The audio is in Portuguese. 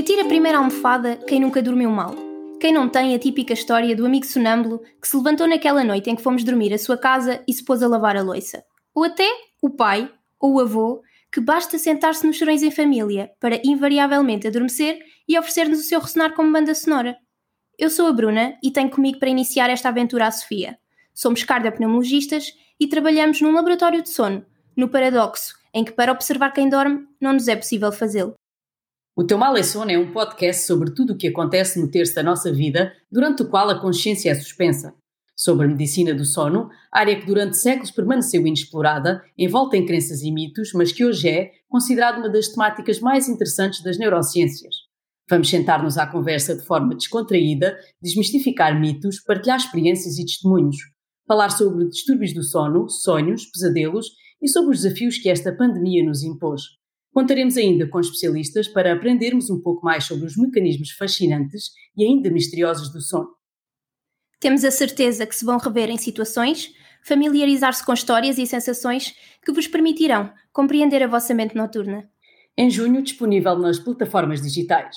Que atira a primeira almofada quem nunca dormiu mal. Quem não tem a típica história do amigo sonâmbulo que se levantou naquela noite em que fomos dormir à sua casa e se pôs a lavar a louça. Ou até o pai ou o avô que basta sentar-se nos chorões em família para invariavelmente adormecer e oferecer-nos o seu ressonar como banda sonora. Eu sou a Bruna e tenho comigo para iniciar esta aventura a Sofia. Somos cardiopneumologistas e trabalhamos num laboratório de sono, no paradoxo em que para observar quem dorme não nos é possível fazê-lo. O Teu Mal é Sono é um podcast sobre tudo o que acontece no terço da nossa vida, durante o qual a consciência é suspensa. Sobre a medicina do sono, área que durante séculos permaneceu inexplorada, envolta em crenças e mitos, mas que hoje é considerada uma das temáticas mais interessantes das neurociências. Vamos sentar-nos à conversa de forma descontraída, desmistificar mitos, partilhar experiências e testemunhos, falar sobre distúrbios do sono, sonhos, pesadelos e sobre os desafios que esta pandemia nos impôs. Contaremos ainda com especialistas para aprendermos um pouco mais sobre os mecanismos fascinantes e ainda misteriosos do sono. Temos a certeza que se vão rever em situações, familiarizar-se com histórias e sensações que vos permitirão compreender a vossa mente noturna. Em junho, disponível nas plataformas digitais.